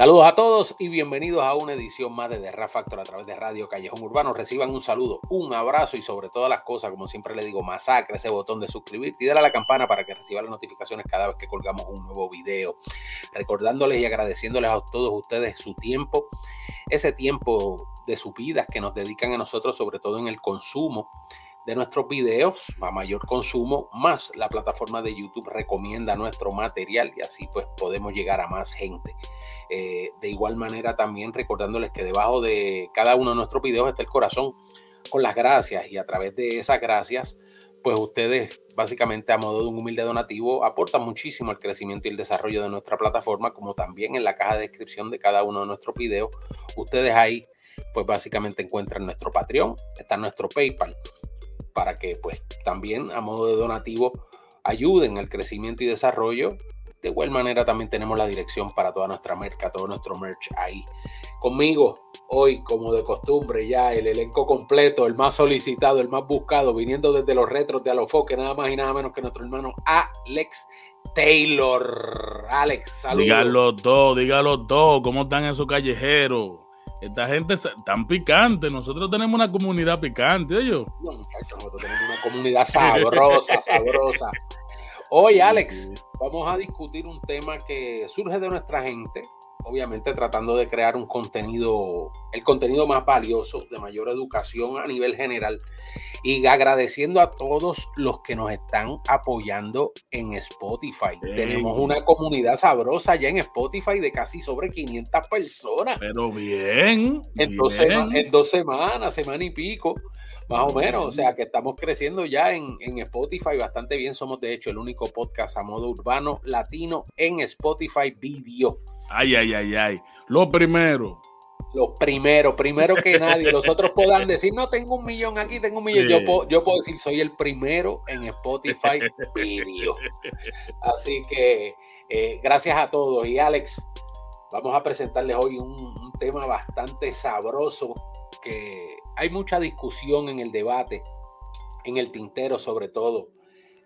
Saludos a todos y bienvenidos a una edición más de The Rap Factor a través de Radio Callejón Urbano. Reciban un saludo, un abrazo y sobre todas las cosas, como siempre les digo, masacre ese botón de suscribirte y darle a la campana para que reciban las notificaciones cada vez que colgamos un nuevo video. Recordándoles y agradeciéndoles a todos ustedes su tiempo, ese tiempo de sus vidas que nos dedican a nosotros, sobre todo en el consumo de nuestros videos a mayor consumo, más la plataforma de YouTube recomienda nuestro material y así pues podemos llegar a más gente. Eh, de igual manera también recordándoles que debajo de cada uno de nuestros videos está el corazón con las gracias y a través de esas gracias pues ustedes básicamente a modo de un humilde donativo aportan muchísimo al crecimiento y el desarrollo de nuestra plataforma como también en la caja de descripción de cada uno de nuestros videos ustedes ahí pues básicamente encuentran nuestro Patreon, está nuestro PayPal para que pues también a modo de donativo ayuden al crecimiento y desarrollo. De igual manera también tenemos la dirección para toda nuestra merca, todo nuestro merch ahí. Conmigo hoy, como de costumbre, ya el elenco completo, el más solicitado, el más buscado, viniendo desde los retros de Alofoque, nada más y nada menos que nuestro hermano Alex Taylor. Alex, saludos. Dígalo todo, dígalo todo. ¿Cómo están esos callejeros? Esta gente tan picante. Nosotros tenemos una comunidad picante, ellos. No, muchachos, nosotros tenemos una comunidad sabrosa, sabrosa. Hoy, Alex, vamos a discutir un tema que surge de nuestra gente, obviamente tratando de crear un contenido, el contenido más valioso, de mayor educación a nivel general, y agradeciendo a todos los que nos están apoyando en Spotify. Tenemos una comunidad sabrosa ya en Spotify de casi sobre 500 personas. Pero bien. En, Dos, en dos semanas, semana y pico. Más o menos, o sea que estamos creciendo ya en, en, Spotify bastante bien. Somos de hecho el único podcast a modo urbano latino en Spotify Video. Ay, ay, ay, ay. Lo primero. Lo primero, primero que nadie. Los otros puedan decir, no, tengo un millón aquí, tengo un millón. Yo, puedo, yo puedo decir, soy el primero en Spotify Video. Así que eh, gracias a todos. Y Alex, vamos a presentarles hoy un, un tema bastante sabroso que hay mucha discusión en el debate, en el tintero sobre todo,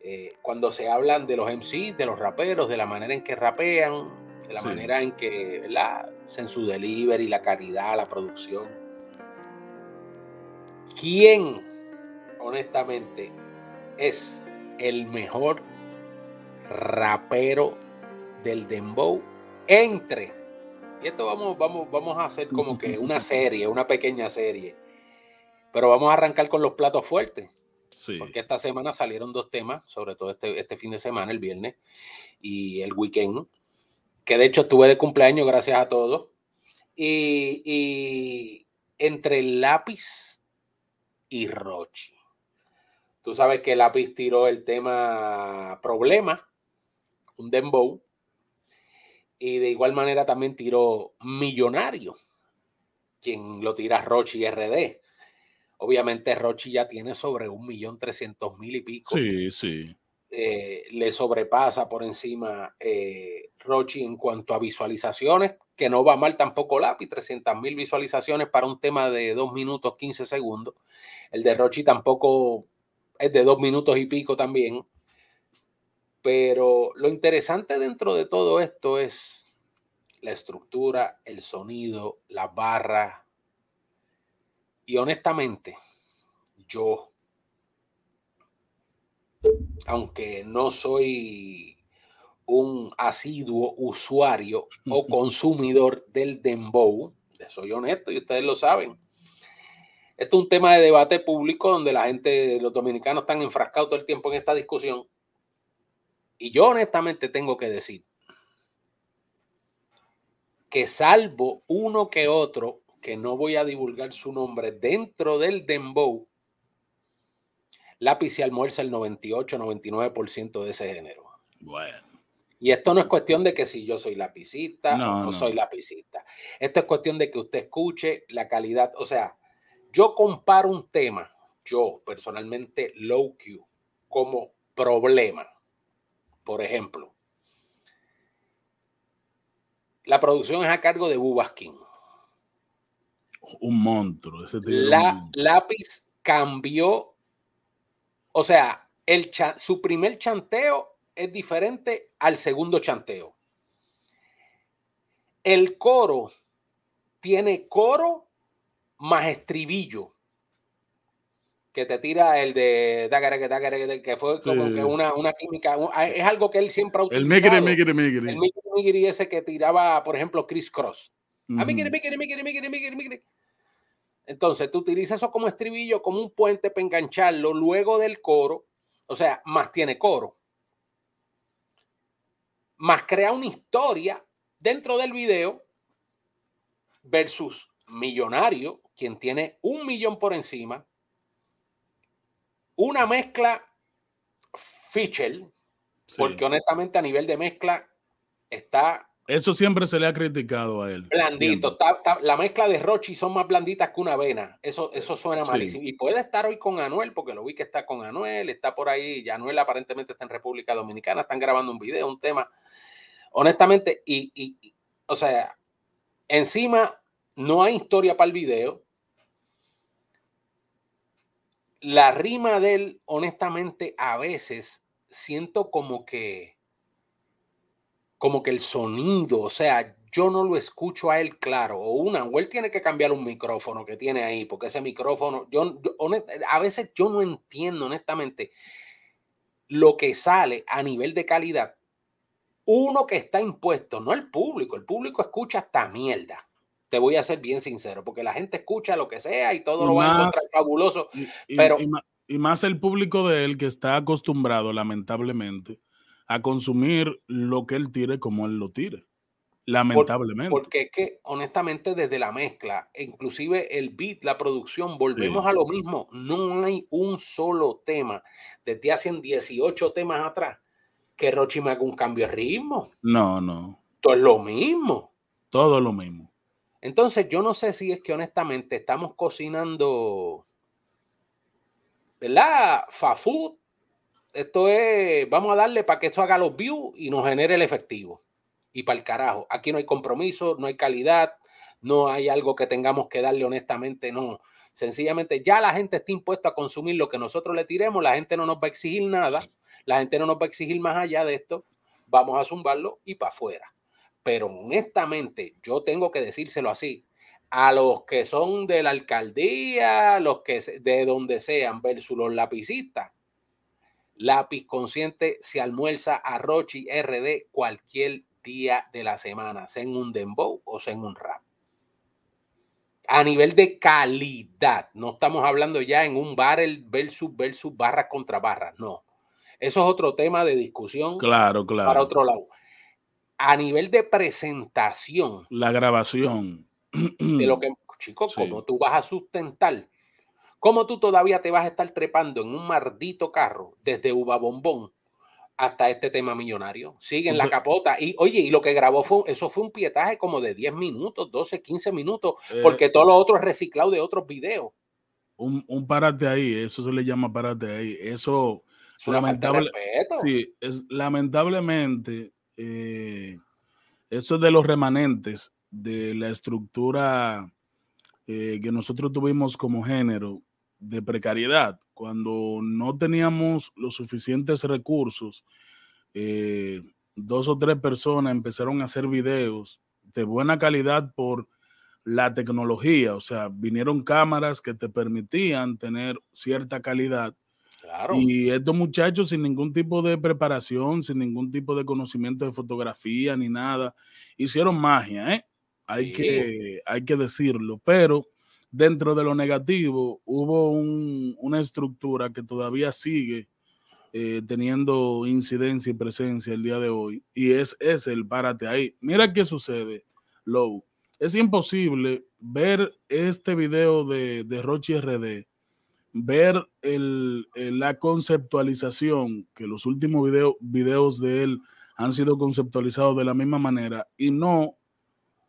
eh, cuando se hablan de los MC, de los raperos, de la manera en que rapean, de la manera en que ¿verdad? hacen su delivery, la calidad, la producción. ¿Quién, honestamente, es el mejor rapero del dembow entre y esto vamos, vamos, vamos a hacer como que una serie, una pequeña serie pero vamos a arrancar con los platos fuertes. Sí. Porque esta semana salieron dos temas, sobre todo este, este fin de semana, el viernes y el weekend, que de hecho estuve de cumpleaños, gracias a todos. Y, y entre el lápiz y Rochi. Tú sabes que el lápiz tiró el tema problema, un dembow, y de igual manera también tiró millonario, quien lo tira Rochi RD. Obviamente Rochi ya tiene sobre un millón trescientos mil y pico. Sí, sí. Eh, le sobrepasa por encima eh, Rochi en cuanto a visualizaciones, que no va mal tampoco Lápiz, 300 mil visualizaciones para un tema de 2 minutos 15 segundos. El de Rochi tampoco es de 2 minutos y pico también. Pero lo interesante dentro de todo esto es la estructura, el sonido, las barras, y honestamente, yo, aunque no soy un asiduo usuario o consumidor del dembow, soy honesto y ustedes lo saben. Esto es un tema de debate público donde la gente, los dominicanos están enfrascados todo el tiempo en esta discusión. Y yo honestamente tengo que decir que salvo uno que otro que no voy a divulgar su nombre dentro del dembow, lápiz se almuerza el 98-99% de ese género. Bueno. Y esto no es cuestión de que si yo soy lapicista no, o no, soy lapicista. Esto es cuestión de que usted escuche la calidad. O sea, yo comparo un tema, yo personalmente, low Q, como problema. Por ejemplo, la producción es a cargo de Bubaskin un monstruo. Ese la, Lápiz cambió, o sea, el su primer chanteo es diferente al segundo chanteo. El coro tiene coro más estribillo que te tira el de que fue como que una, una química, es algo que él siempre ha utilizado. El migri, migri, migri. El migri, migri ese que tiraba, por ejemplo, Chris Cross. Entonces, tú utilizas eso como estribillo, como un puente para engancharlo luego del coro, o sea, más tiene coro, más crea una historia dentro del video versus Millonario, quien tiene un millón por encima, una mezcla Fischel, porque honestamente a nivel de mezcla está eso siempre se le ha criticado a él. Blandito. la mezcla de Rochi son más blanditas que una avena. Eso, eso suena malísimo. Y puede estar hoy con Anuel, porque lo vi que está con Anuel, está por ahí. Y Anuel aparentemente está en República Dominicana, están grabando un video, un tema. Honestamente, y, y o sea, encima no hay historia para el video. La rima de él, honestamente, a veces siento como que como que el sonido, o sea, yo no lo escucho a él claro. O una, o él tiene que cambiar un micrófono que tiene ahí, porque ese micrófono, yo, a veces yo no entiendo honestamente lo que sale a nivel de calidad. Uno que está impuesto, no el público, el público escucha esta mierda. Te voy a ser bien sincero, porque la gente escucha lo que sea y todo lo va a encontrar fabuloso. pero, y más el público de él que está acostumbrado, lamentablemente, a consumir lo que él tire como él lo tire. Lamentablemente. porque es que, honestamente, desde la mezcla, inclusive el beat, la producción, volvemos a lo mismo. No hay un solo tema, desde hace 18 temas atrás, que Rochi me haga un cambio de ritmo. No, no. Todo es lo mismo. Todo lo mismo. Entonces, yo no sé si es que honestamente estamos cocinando, ¿verdad? Fafut esto es, vamos a darle para que esto haga los views y nos genere el efectivo. Y para el carajo, aquí no hay compromiso, no hay calidad, no hay algo que tengamos que darle honestamente, no. Sencillamente ya la gente está impuesta a consumir lo que nosotros le tiremos, la gente no nos va a exigir nada, la gente no nos va a exigir más allá de esto, vamos a zumbarlo y para afuera. Pero honestamente, yo tengo que decírselo así, a los que son de la alcaldía, los que de donde sean, versus los lapicistas, Lápiz Consciente se almuerza a Rochi RD cualquier día de la semana, sea en un dembow o sea en un rap. A nivel de calidad, no estamos hablando ya en un barrel versus versus barras contra barras, no. Eso es otro tema de discusión claro, claro. para otro lado. A nivel de presentación. La grabación. De lo que, chicos, como tú vas a sustentar ¿Cómo tú todavía te vas a estar trepando en un maldito carro desde Uva Bombón hasta este tema millonario? Sigue en la capota. Y oye, y lo que grabó fue, eso fue un pietaje como de 10 minutos, 12, 15 minutos, eh, porque todo lo otro es reciclado de otros videos. Un, un párate ahí, eso se le llama párate ahí. Eso, lamentable, sí, es lamentablemente, eh, eso es de los remanentes de la estructura eh, que nosotros tuvimos como género de precariedad, cuando no teníamos los suficientes recursos, eh, dos o tres personas empezaron a hacer videos de buena calidad por la tecnología, o sea, vinieron cámaras que te permitían tener cierta calidad. Y estos muchachos sin ningún tipo de preparación, sin ningún tipo de conocimiento de fotografía ni nada, hicieron magia, ¿eh? Hay, que, hay que decirlo, pero dentro de lo negativo, hubo una estructura que todavía sigue eh, teniendo incidencia y presencia el día de hoy, y es, es el párate ahí. Mira qué sucede, Low. Es imposible ver este video de, de Rochi RD, ver la conceptualización, que los últimos videos de él han sido conceptualizados de la misma manera, y no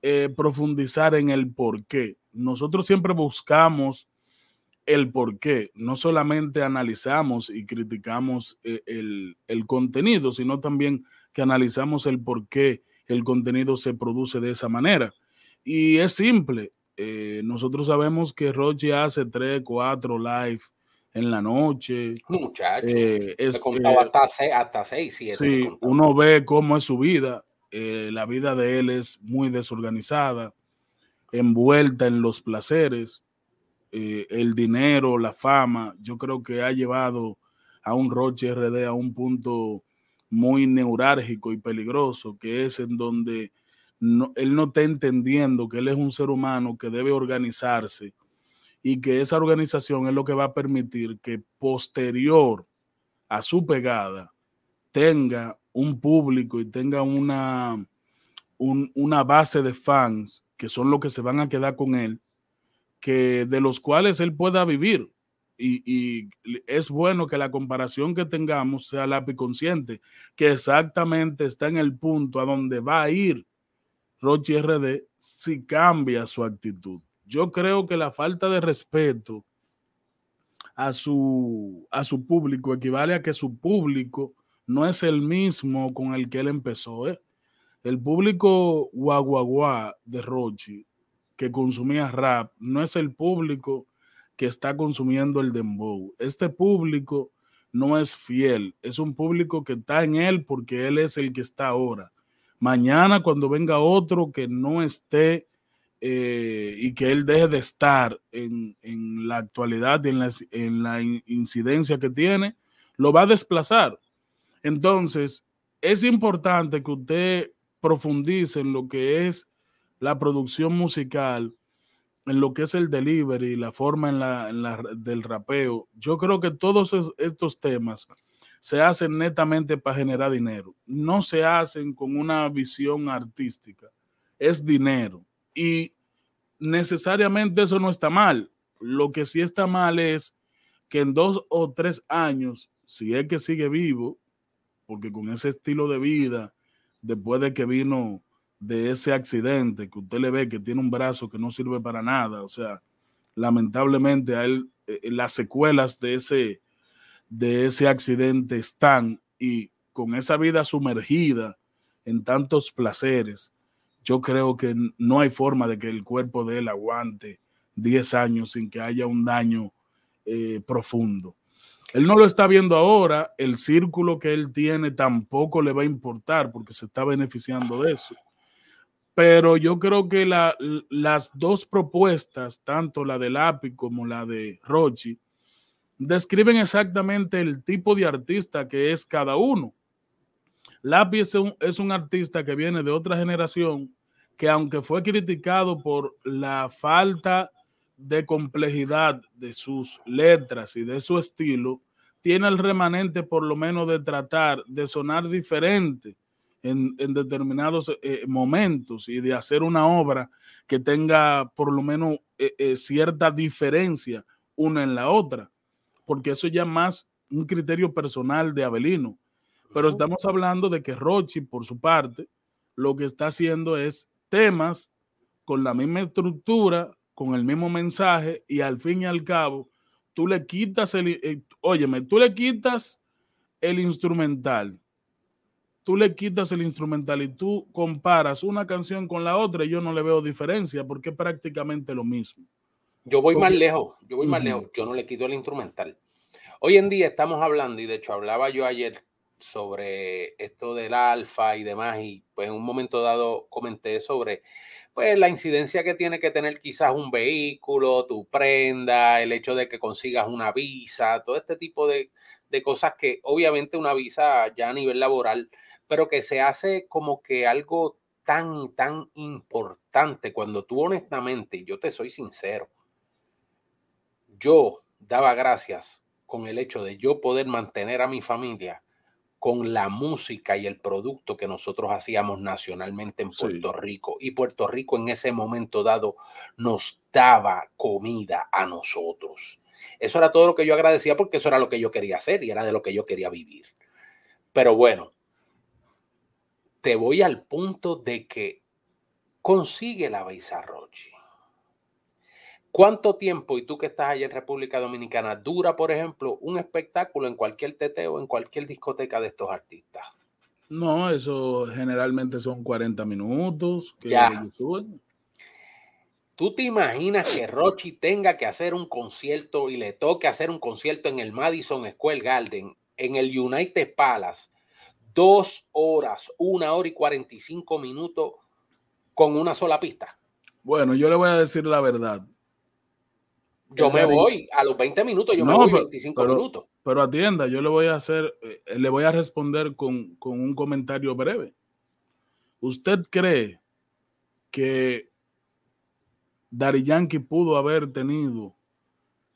eh, profundizar en el por qué nosotros siempre buscamos el por qué, no solamente analizamos y criticamos eh, el, contenido, sino también que analizamos el por qué el contenido se produce de esa manera. Y es simple, eh, nosotros sabemos que Roche hace tres, cuatro live en la noche. Muchachos, eh, es, hasta, seis, hasta seis, Sí, uno ve cómo es su vida. Eh, la vida de él es muy desorganizada, envuelta en los placeres, eh, el dinero, la fama, yo creo que ha llevado a un Roche RD a un punto muy neurálgico y peligroso, que es en donde él no está entendiendo que él es un ser humano que debe organizarse y que esa organización es lo que va a permitir que posterior a su pegada tenga un público y tenga una, una base de fans que son los que se van a quedar con él, que de los cuales él pueda vivir. Y, es bueno que la comparación que tengamos sea lápiz consciente, que exactamente está en el punto a donde va a ir Rochi RD si cambia su actitud. Yo creo que la falta de respeto a su, a su público equivale a que su público no es el mismo con el que él empezó. ¿eh? El público guaguaguá de Rochi que consumía rap no es el público que está consumiendo el dembow. Este público no es fiel, es un público que está en él porque él es el que está ahora. Mañana cuando venga otro que no esté eh, y que él deje de estar en, la actualidad y en la, en la incidencia que tiene, lo va a desplazar. Entonces, es importante que usted profundice en lo que es la producción musical en lo que es el delivery, la forma en la, del rapeo, yo creo que todos estos temas se hacen netamente para generar dinero. No se hacen con una visión artística. Es dinero. Y necesariamente eso no está mal. Lo que sí está mal es que en dos o tres años, si es que sigue vivo, porque con ese estilo de vida, después de que vino de ese accidente, que usted le ve que tiene un brazo que no sirve para nada, o sea, lamentablemente a él eh, eh, las secuelas de ese, de ese accidente están y con esa vida sumergida en tantos placeres, yo creo que no hay forma de que el cuerpo de él aguante 10 años sin que haya un daño eh, profundo. Él no lo está viendo ahora, el círculo que él tiene tampoco le va a importar porque se está beneficiando de eso pero yo creo que las dos propuestas, tanto la de Lapi como la de Rochi, describen exactamente el tipo de artista que es cada uno. Lapi es un, es un artista que viene de otra generación que aunque fue criticado por la falta de complejidad de sus letras y de su estilo, tiene el remanente por lo menos de tratar de sonar diferente en, determinados eh, momentos y de hacer una obra que tenga por lo menos eh, eh, cierta diferencia una en la otra, porque eso ya más un criterio personal de Abelino. Pero estamos hablando de que Rochi, por su parte, lo que está haciendo es temas con la misma estructura, con el mismo mensaje, y al fin y al cabo, tú le quitas el, óyeme, tú le quitas el instrumental, tú le quitas el instrumental y tú comparas una canción con la otra, y yo no le veo diferencia porque es prácticamente lo mismo. Yo voy más lejos, yo voy más lejos, yo no le quito el instrumental. Hoy en día estamos hablando, y de hecho hablaba yo ayer sobre esto del alfa y demás, y pues en un momento dado comenté sobre pues la incidencia que tiene que tener quizás un vehículo, tu prenda, el hecho de que consigas una visa, todo este tipo de, de cosas que obviamente una visa ya a nivel laboral pero que se hace como que algo tan y tan importante cuando tú honestamente, yo te soy sincero, yo daba gracias con el hecho de yo poder mantener a mi familia con la música y el producto que nosotros hacíamos nacionalmente en Puerto Rico. Y Puerto Rico en ese momento dado nos daba comida a nosotros. Eso era todo lo que yo agradecía porque eso era lo que yo quería hacer y era de lo que yo quería vivir. Pero bueno, te voy al punto de que consigue la Rochi. ¿Cuánto tiempo, y tú que estás allá en República Dominicana, dura, por ejemplo, un espectáculo en cualquier teteo, en cualquier discoteca de estos artistas? No, eso generalmente son 40 minutos. ya. ¿Tú te imaginas que Rochi tenga que hacer un concierto y le toque hacer un concierto en el Madison Square Garden, en el United Palace, dos horas, una hora y 45 minutos con una sola pista. Bueno, yo le voy a decir la verdad. Yo me voy a los 20 minutos, yo me voy 25 minutos. Pero atienda, yo le voy a hacer, eh, le voy a responder con, con un comentario breve. ¿Usted cree que Dari Yankee pudo haber tenido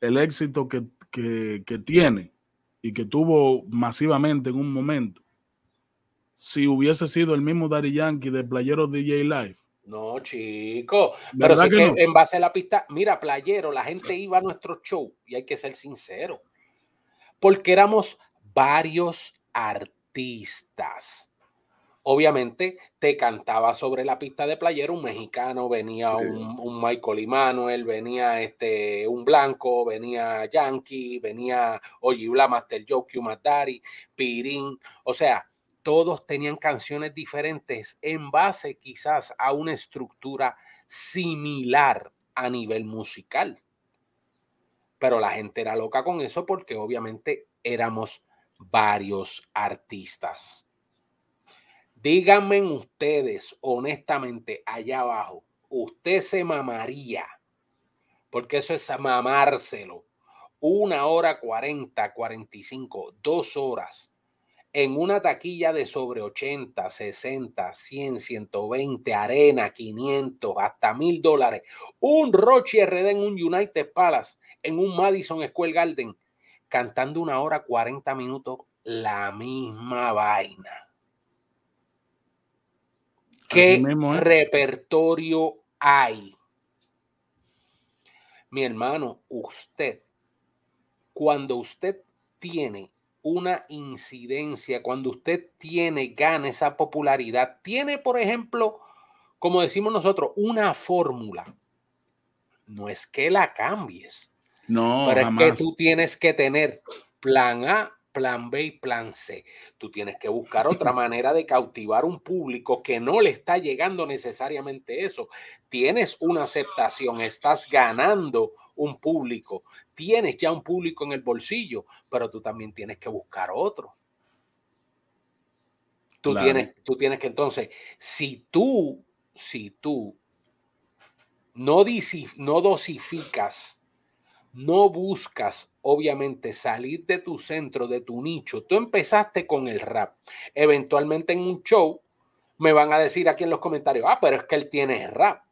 el éxito que, que, tiene y que tuvo masivamente en un momento si hubiese sido el mismo Dari Yankee de Playero DJ Live? No, chico. Pero sí que, en base a la pista, mira, Playero, la gente iba a nuestro show y hay que ser sincero. Porque éramos varios artistas obviamente te cantaba sobre la pista de playero un mexicano, venía un, un, Michael Immanuel, venía este, un blanco, venía Yankee, venía Oyibla, Master Joe, Q Pirín, o sea, todos tenían canciones diferentes en base quizás a una estructura similar a nivel musical. Pero la gente era loca con eso porque obviamente éramos varios artistas. Díganme ustedes honestamente allá abajo, usted se mamaría, porque eso es mamárselo, una hora cuarenta, cuarenta y cinco, dos horas en una taquilla de sobre 80, 60, 100, 120, arena, 500, hasta mil dólares. Un Roche RD en un United Palace, en un Madison Square Garden, cantando una hora 40 minutos la misma vaina. ¿Qué repertorio hay? Mi hermano, usted, cuando usted tiene una incidencia, cuando usted tiene, gana esa popularidad, tiene, por ejemplo, como decimos nosotros, una fórmula. No es que la cambies. No, pero es que tú tienes que tener plan A, plan B y plan C. Tú tienes que buscar otra manera de cautivar un público que no le está llegando necesariamente eso. Tienes una aceptación, estás ganando un público, tienes ya un público en el bolsillo, pero tú también tienes que buscar otro. Tú, tienes, tú tienes que entonces, si tú, si tú no, no dosificas, no buscas obviamente salir de tu centro, de tu nicho. Tú empezaste con el rap. Eventualmente en un show me van a decir aquí en los comentarios, ah, pero es que él tiene rap.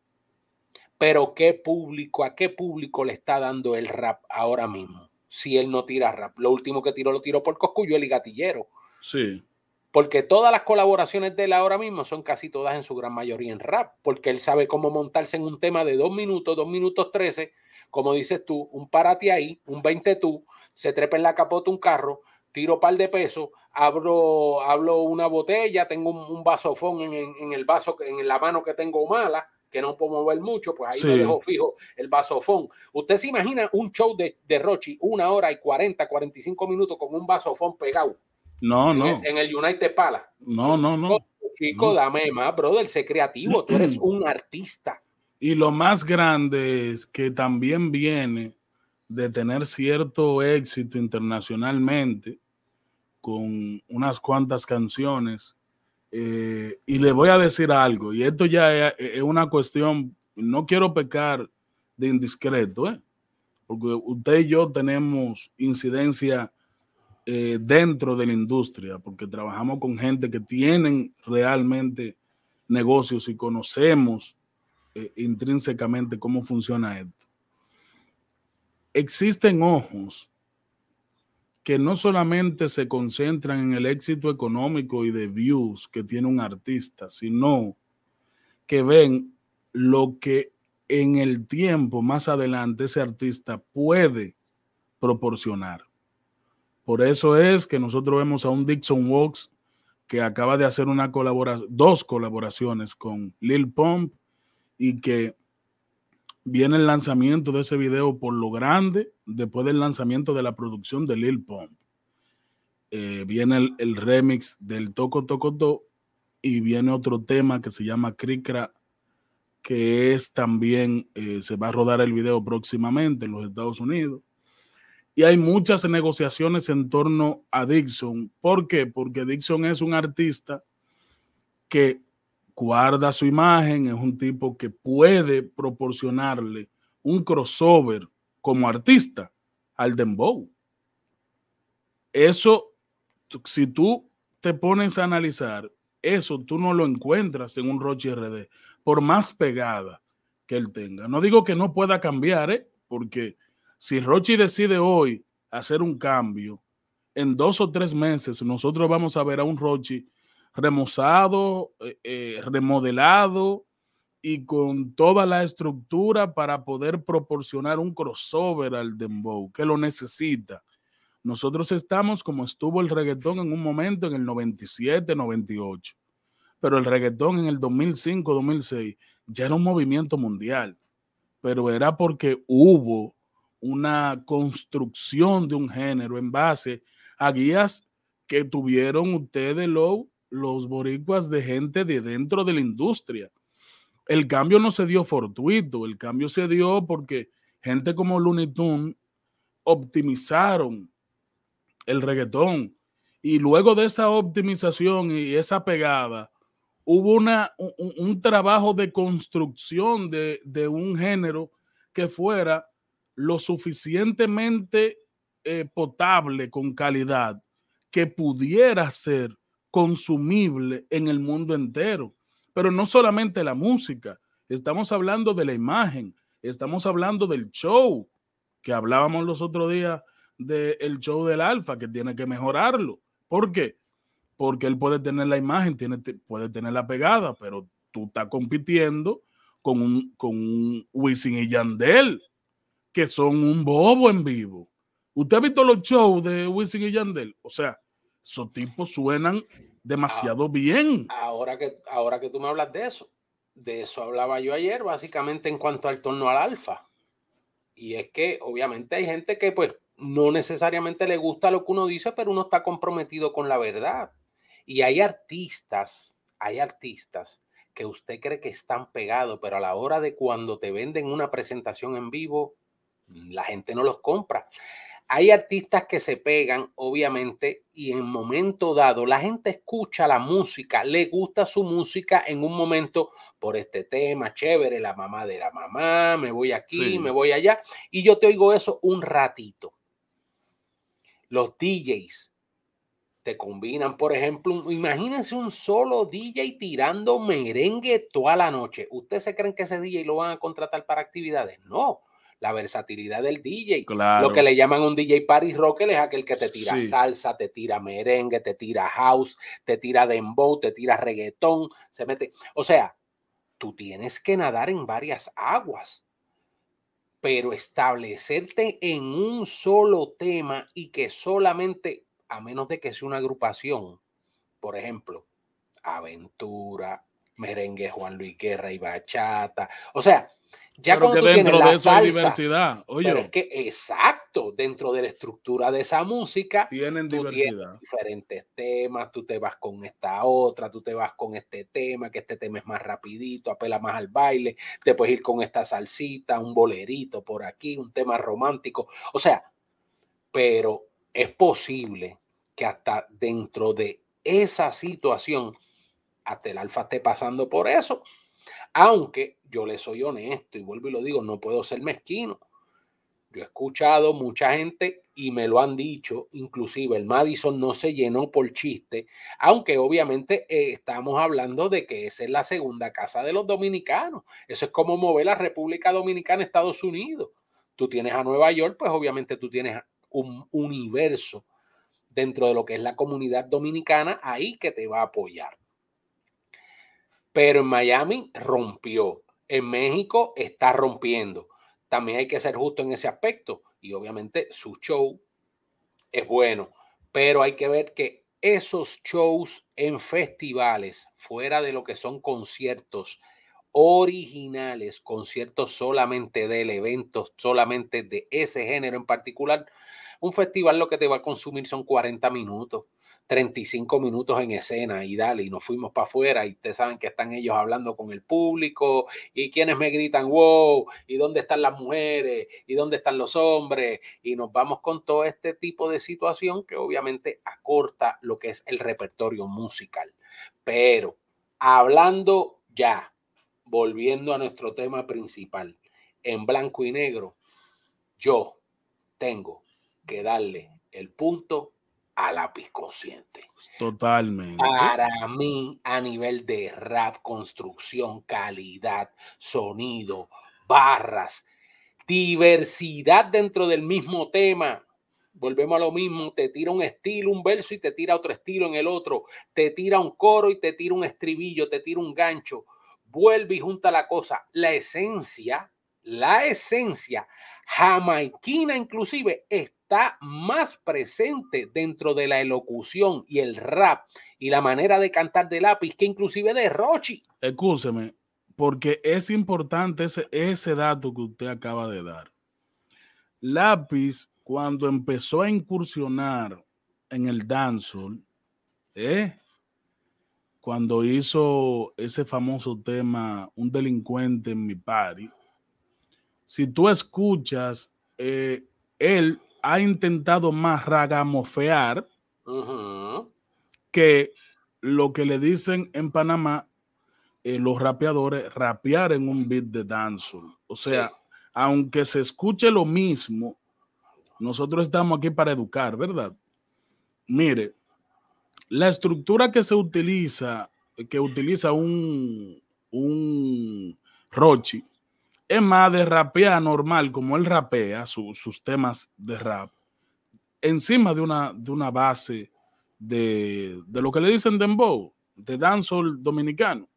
Pero ¿qué público, a qué público le está dando el rap ahora mismo? Si él no tira rap. Lo último que tiró lo tiró por Coscuyo, el gatillero. Sí. Porque todas las colaboraciones de él ahora mismo son casi todas en su gran mayoría en rap, porque él sabe cómo montarse en un tema de dos minutos, dos minutos trece, como dices tú, un parate ahí, un 20 tú, se trepa en la capota un carro, tiro un par de pesos, abro, hablo una botella, tengo un, vasofón en, el vaso, en la mano que tengo mala, que no puedo mover mucho, pues ahí me dejo fijo el vasofón. Usted se imagina un show de, de Rochi, una hora y 40, 45 minutos con un vasofón pegado. No, en no. El, en el United Palace. No, no, no. Chico, dame más, brother, sé creativo, tú eres un artista. Y lo más grande es que también viene de tener cierto éxito internacionalmente con unas cuantas canciones. Eh, y le voy a decir algo, y esto ya es, una cuestión, no quiero pecar de indiscreto, ¿eh? porque usted y yo tenemos incidencia eh, dentro de la industria, porque trabajamos con gente que tienen realmente negocios y conocemos eh, intrínsecamente cómo funciona esto. Existen ojos que no solamente se concentran en el éxito económico y de views que tiene un artista, sino que ven lo que en el tiempo más adelante ese artista puede proporcionar. Por eso es que nosotros vemos a un Dixon Walks que acaba de hacer una colaboración, dos colaboraciones con Lil Pump y que viene el lanzamiento de ese video por lo grande después del lanzamiento de la producción de Lil Pump. Eh, viene el, remix del Toco Toco Do y viene otro tema que se llama Cricra, que es también, eh, se va a rodar el video próximamente en los Estados Unidos. Y hay muchas negociaciones en torno a Dixon. ¿Por qué? Porque Dixon es un artista que guarda su imagen, es un tipo que puede proporcionarle un crossover como artista al Dembow. Eso, si tú te pones a analizar, eso tú no lo encuentras en un Rochi RD, por más pegada que él tenga. No digo que no pueda cambiar, ¿eh? porque si Rochi decide hoy hacer un cambio, en dos o tres meses nosotros vamos a ver a un Rochi remozado, eh, eh, remodelado y con toda la estructura para poder proporcionar un crossover al dembow que lo necesita. Nosotros estamos como estuvo el reggaetón en un momento en el 97, 98, pero el reggaetón en el 2005, 2006 ya era un movimiento mundial, pero era porque hubo una construcción de un género en base a guías que tuvieron ustedes los boricuas de gente de dentro de la industria. El cambio no se dio fortuito, el cambio se dio porque gente como Looney Tunes optimizaron el reggaetón y luego de esa optimización y esa pegada, hubo una, un, trabajo de construcción de, de un género que fuera lo suficientemente eh, potable con calidad que pudiera ser consumible en el mundo entero. Pero no solamente la música, estamos hablando de la imagen, estamos hablando del show, que hablábamos los otros días del show del alfa, que tiene que mejorarlo. ¿Por qué? Porque él puede tener la imagen, tiene, puede tener la pegada, pero tú estás compitiendo con un, con un Wisin y Yandel, que son un bobo en vivo. ¿Usted ha visto los shows de Wisin y Yandel? O sea, esos tipos suenan demasiado ah, bien. Ahora que, ahora que tú me hablas de eso, de eso hablaba yo ayer, básicamente en cuanto al torno al alfa. Y es que obviamente hay gente que pues no necesariamente le gusta lo que uno dice, pero uno está comprometido con la verdad. Y hay artistas, hay artistas que usted cree que están pegados, pero a la hora de cuando te venden una presentación en vivo, la gente no los compra. Hay artistas que se pegan, obviamente, y en momento dado la gente escucha la música, le gusta su música en un momento por este tema, chévere, la mamá de la mamá, me voy aquí, me voy allá, y yo te oigo eso un ratito. Los DJs te combinan, por ejemplo, imagínense un solo DJ tirando merengue toda la noche. ¿Ustedes se creen que ese DJ lo van a contratar para actividades? No la versatilidad del DJ. Lo que le llaman un DJ party rocker es aquel que te tira salsa, te tira merengue, te tira house, te tira dembow, te tira reggaetón, se mete. O sea, tú tienes que nadar en varias aguas, pero establecerte en un solo tema y que solamente, a menos de que sea una agrupación, por ejemplo, Aventura, Merengue Juan Luis Guerra y Bachata, o sea, ya pero que dentro de eso hay diversidad. Oye. Pero es que exacto, dentro de la estructura de esa música, tienen diversidad. diferentes temas, tú te vas con esta otra, tú te vas con este tema, que este tema es más rapidito, apela más al baile, te puedes ir con esta salsita, un bolerito por aquí, un tema romántico. O sea, pero es posible que hasta dentro de esa situación, hasta el alfa esté pasando por eso. Aunque yo le soy honesto y vuelvo y lo digo, no puedo ser mezquino. Yo he escuchado mucha gente y me lo han dicho, inclusive el Madison no se llenó por chiste, aunque obviamente eh, estamos hablando de que esa es la segunda casa de los dominicanos. Eso es como mover la República Dominicana a Estados Unidos. Tú tienes a Nueva York, pues obviamente tú tienes un universo dentro de lo que es la comunidad dominicana ahí que te va a apoyar. Pero en Miami rompió. En México está rompiendo. También hay que ser justo en ese aspecto. Y obviamente su show es bueno. Pero hay que ver que esos shows en festivales, fuera de lo que son conciertos originales, conciertos solamente del evento, solamente de ese género en particular, un festival lo que te va a consumir son 40 minutos 35 minutos en escena y dale, y nos fuimos para afuera y ustedes saben que están ellos hablando con el público y quienes me gritan, wow, y dónde están las mujeres y dónde están los hombres y nos vamos con todo este tipo de situación que obviamente acorta lo que es el repertorio musical. Pero hablando ya, volviendo a nuestro tema principal, en blanco y negro, yo tengo que darle el punto a lápiz consciente. Totalmente. Para mí, a nivel de rap, construcción, calidad, sonido, barras, diversidad dentro del mismo tema. Volvemos a lo mismo, te tira un estilo, un verso y te tira otro estilo en el otro, te tira un coro y te tira un estribillo, te tira un gancho, vuelve y junta la cosa. La esencia, la esencia jamaiquina inclusive está más presente dentro de la elocución y el rap y la manera de cantar de lápiz que inclusive de Rochi. Escúcheme, porque es importante ese, dato que usted acaba de dar. Lápiz, cuando empezó a incursionar en el dancehall, ¿eh? cuando hizo ese famoso tema, Un delincuente en mi party, si tú escuchas, eh, él ha intentado más ragamofear que lo que le dicen en Panamá eh, los rapeadores, rapear en un beat de dancehall. O sea, aunque se escuche lo mismo, nosotros estamos aquí para educar, ¿verdad? Mire, la estructura que se utiliza, que utiliza un, un Rochi, es más de rapear normal, como él rapea sus temas de rap, encima de una, de una base de, lo que le dicen dembow, de dancehall dominicano.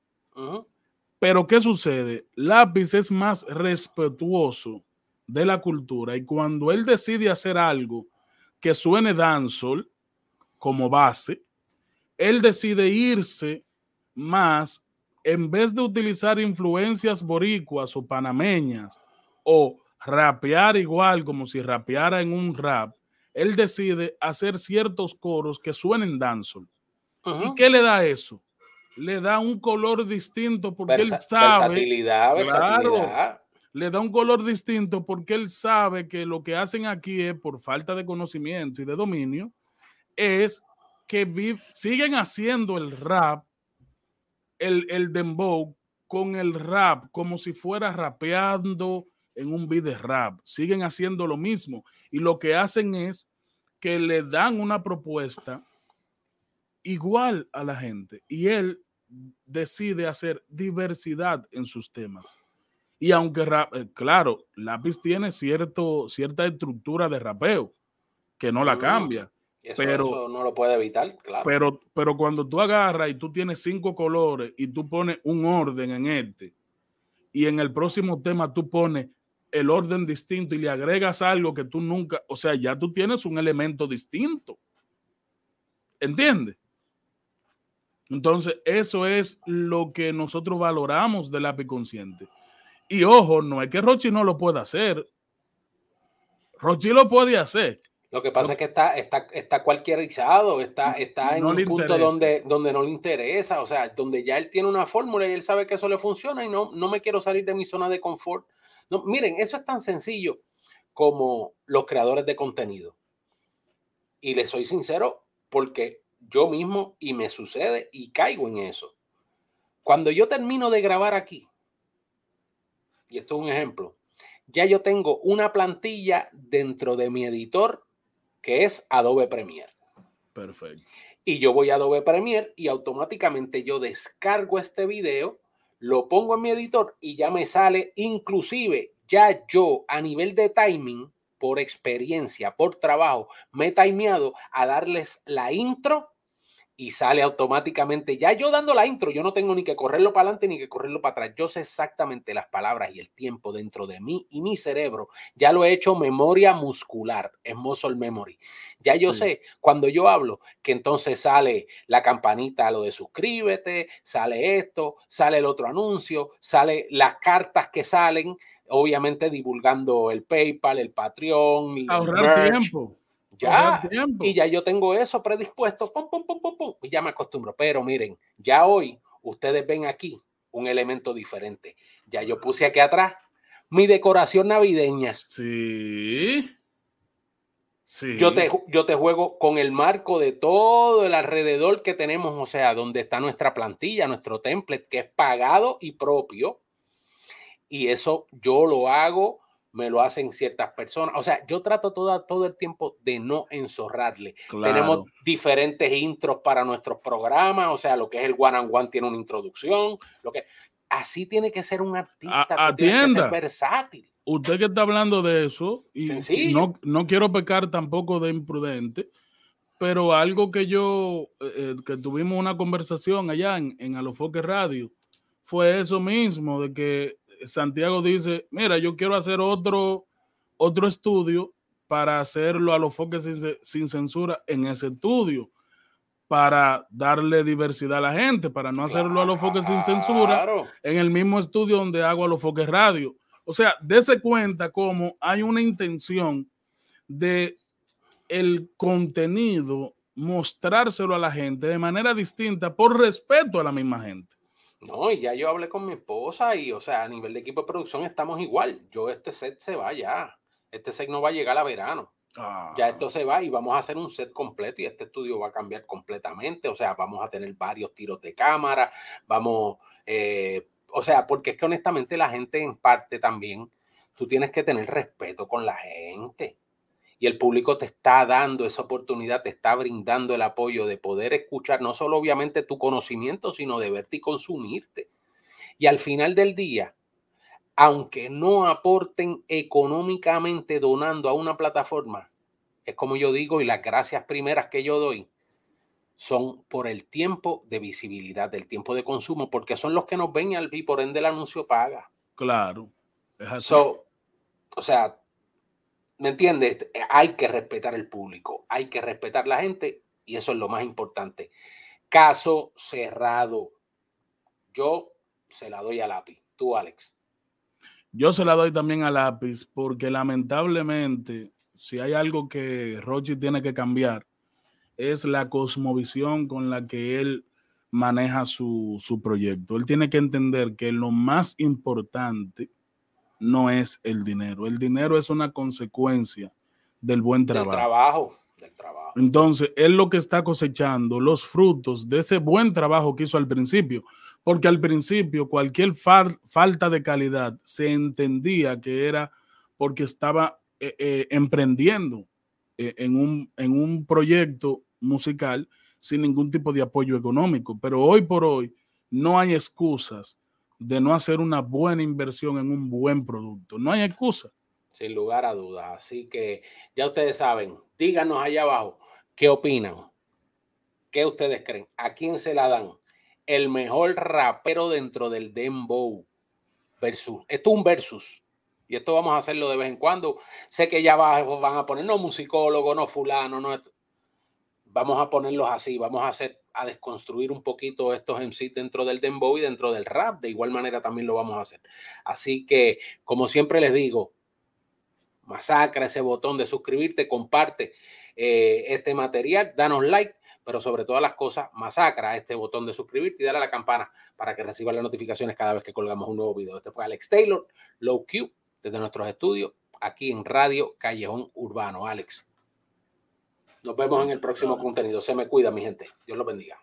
Pero ¿qué sucede? Lápiz es más respetuoso de la cultura y cuando él decide hacer algo que suene dancehall como base, él decide irse más en vez de utilizar influencias boricuas o panameñas o rapear igual como si rapeara en un rap, él decide hacer ciertos coros que suenen dancehall. ¿Y qué le da eso? Le da un color distinto porque él sabe. Versatilidad, versatilidad. le da un color distinto porque él sabe que lo que hacen aquí es por falta de conocimiento y de dominio, es que siguen haciendo el rap el, el dembow con el rap como si fuera rapeando en un beat de rap. Siguen haciendo lo mismo y lo que hacen es que le dan una propuesta igual a la gente y él decide hacer diversidad en sus temas. Y aunque, eh, claro, Lápiz tiene cierto, cierta estructura de rapeo que no la mm. Cambia, pero, no lo puede evitar, claro. Pero, pero cuando tú agarras y tú tienes cinco colores y tú pones un orden en este, y en el próximo tema tú pones el orden distinto y le agregas algo que tú nunca, o sea, ya tú tienes un elemento distinto. ¿Entiendes? Entonces, eso es lo que nosotros valoramos del lápiz consciente. Y ojo, no es que Rochi no lo pueda hacer. Rochi lo puede hacer. Lo que pasa es que está, está, está cualquierizado, está, está en un punto donde, donde no le interesa, o sea, donde ya él tiene una fórmula y él sabe que eso le funciona y no, no me quiero salir de mi zona de confort. No, miren, eso es tan sencillo como los creadores de contenido. Y les soy sincero porque yo mismo y me sucede y caigo en eso. Cuando yo termino de grabar aquí, y esto es un ejemplo, ya yo tengo una plantilla dentro de mi editor que es Adobe Premiere. Perfecto. Y yo voy a Adobe Premiere y automáticamente yo descargo este video, lo pongo en mi editor y ya me sale, inclusive ya yo a nivel de timing, por experiencia, por trabajo, me he timeado a darles la intro y sale automáticamente. Ya yo dando la intro, yo no tengo ni que correrlo para adelante ni que correrlo para atrás. Yo sé exactamente las palabras y el tiempo dentro de mí y mi cerebro. Ya lo he hecho memoria muscular, es muscle memory. Ya yo sé cuando yo hablo que entonces sale la campanita, lo de suscríbete, sale esto, sale el otro anuncio, sale las cartas que salen, obviamente divulgando el PayPal, el Patreon, ahorrar tiempo ya, y ya yo tengo eso predispuesto, pum, pum, pum, pum, pum, y ya me acostumbro. Pero miren, ya hoy ustedes ven aquí un elemento diferente. Ya yo puse aquí atrás mi decoración navideña. Sí. Sí. Yo, te, yo te juego con el marco de todo el alrededor que tenemos, o sea, donde está nuestra plantilla, nuestro template, que es pagado y propio. Y eso yo lo hago me lo hacen ciertas personas. O sea, yo trato todo, todo el tiempo de no enzorrarle. Tenemos diferentes intros para nuestros programas, o sea, lo que es el one and one tiene una introducción, lo que así tiene que ser un artista, atienda. versátil. Usted que está hablando de eso, y, no, no, quiero pecar tampoco de imprudente, pero algo que yo, eh, eh, que tuvimos una conversación allá en, en Alofoque Radio, fue eso mismo, de que Santiago dice, mira, yo quiero hacer otro, otro estudio para hacerlo a los foques sin, censura en ese estudio, para darle diversidad a la gente, para no hacerlo a los foques sin censura en el mismo estudio donde hago a los foques radio. O sea, dése cuenta cómo hay una intención de el contenido mostrárselo a la gente de manera distinta por respeto a la misma gente. No, y ya yo hablé con mi esposa y, o sea, a nivel de equipo de producción estamos igual. Yo este set se va ya. Este set no va a llegar a verano. Ya esto se va y vamos a hacer un set completo y este estudio va a cambiar completamente. O sea, vamos a tener varios tiros de cámara, vamos, eh, o sea, porque es que honestamente la gente en parte también, tú tienes que tener respeto con la gente y el público te está dando esa oportunidad, te está brindando el apoyo de poder escuchar no solo obviamente tu conocimiento, sino de verte y consumirte. Y al final del día, aunque no aporten económicamente donando a una plataforma, es como yo digo, y las gracias primeras que yo doy son por el tiempo de visibilidad, del tiempo de consumo, porque son los que nos ven y por ende el anuncio paga. Claro. Es o sea, ¿Me entiendes? Eh, hay que respetar el público, hay que respetar la gente y eso es lo más importante. Caso cerrado. Yo se la doy a lápiz. Tú, Alex. Yo se la doy también a lápiz porque lamentablemente, si hay algo que Rochi tiene que cambiar, es la cosmovisión con la que él maneja su, su proyecto. Él tiene que entender que lo más importante no es el dinero. El dinero es una consecuencia del buen trabajo. trabajo, del trabajo. Entonces, él lo que está cosechando, los frutos de ese buen trabajo que hizo al principio, porque al principio cualquier falta de calidad se entendía que era porque estaba eh, eh, emprendiendo eh, en, un, en un proyecto musical sin ningún tipo de apoyo económico. Pero hoy por hoy no hay excusas de no hacer una buena inversión en un buen producto. No hay excusa. Sin lugar a dudas. Así que ya ustedes saben, díganos allá abajo qué opinan. ¿Qué ustedes creen? ¿A quién se la dan? El mejor rapero dentro del Dembow versus. Esto es un versus. Y esto vamos a hacerlo de vez en cuando. Sé que ya van a poner no musicólogo, no fulano, no. Vamos a ponerlos así. Vamos a hacer a desconstruir un poquito estos MC dentro del dembow y dentro del rap. De igual manera también lo vamos a hacer. Así que, como siempre les digo, masacra ese botón de suscribirte, comparte eh, este material, danos like, pero sobre todas las cosas, masacra este botón de suscribirte y dale a la campana para que reciban las notificaciones cada vez que colgamos un nuevo video. Este fue Alex Taylor, Low Q, desde nuestros estudios, aquí en Radio Callejón Urbano. Alex. Nos vemos en el próximo contenido. Se me cuida, mi gente. Dios los bendiga.